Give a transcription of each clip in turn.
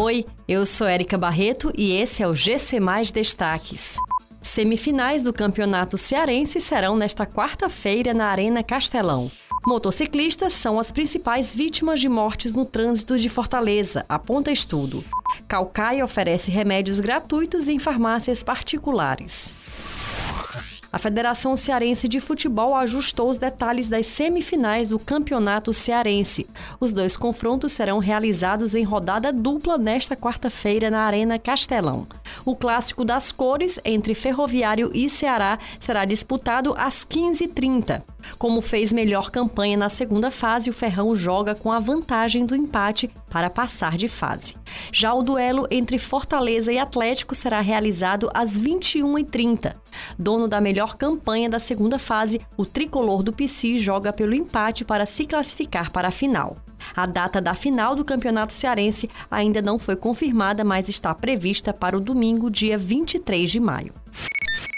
Oi, eu sou Érica Barreto e esse é o GC Mais Destaques. Semifinais do Campeonato Cearense serão nesta quarta-feira na Arena Castelão. Motociclistas são as principais vítimas de mortes no trânsito de Fortaleza, aponta estudo. Calcaia oferece remédios gratuitos em farmácias particulares. A Federação Cearense de Futebol ajustou os detalhes das semifinais do Campeonato Cearense. Os dois confrontos serão realizados em rodada dupla nesta quarta-feira na Arena Castelão. O clássico das cores entre Ferroviário e Ceará será disputado às 15h30. Como fez melhor campanha na segunda fase, o Ferrão joga com a vantagem do empate para passar de fase. Já o duelo entre Fortaleza e Atlético será realizado às 21h30. Dono da melhor campanha da segunda fase, o tricolor do PC joga pelo empate para se classificar para a final. A data da final do Campeonato Cearense ainda não foi confirmada, mas está prevista para o domingo, dia 23 de maio.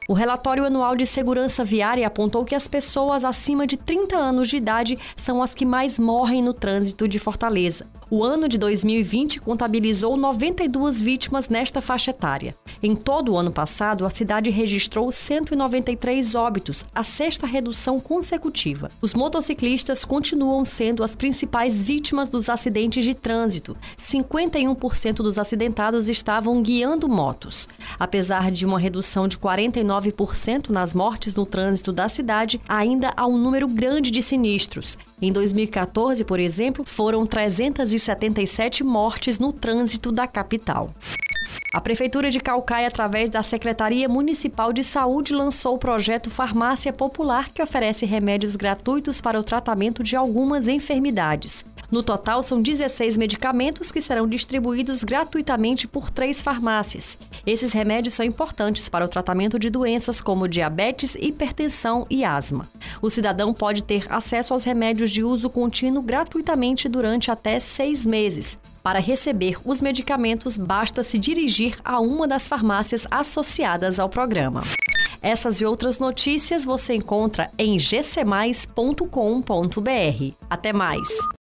O relatório anual de segurança viária apontou que as pessoas acima de 30 anos de idade são as que mais morrem no trânsito de Fortaleza. O ano de 2020 contabilizou 92 vítimas nesta faixa etária. Em todo o ano passado, a cidade registrou 193 óbitos, a sexta redução consecutiva. Os motociclistas continuam sendo as principais vítimas dos acidentes de trânsito. 51% dos acidentados estavam guiando motos. Apesar de uma redução de 49% nas mortes no trânsito da cidade, ainda há um número grande de sinistros. Em 2014, por exemplo, foram 377 mortes no trânsito da capital. A Prefeitura de Calcaia, através da Secretaria Municipal de Saúde, lançou o projeto Farmácia Popular, que oferece remédios gratuitos para o tratamento de algumas enfermidades. No total, são 16 medicamentos que serão distribuídos gratuitamente por três farmácias. Esses remédios são importantes para o tratamento de doenças como diabetes, hipertensão e asma. O cidadão pode ter acesso aos remédios de uso contínuo gratuitamente durante até seis meses. Para receber os medicamentos, basta se dirigir a uma das farmácias associadas ao programa. Essas e outras notícias você encontra em gcmais.com.br. Até mais!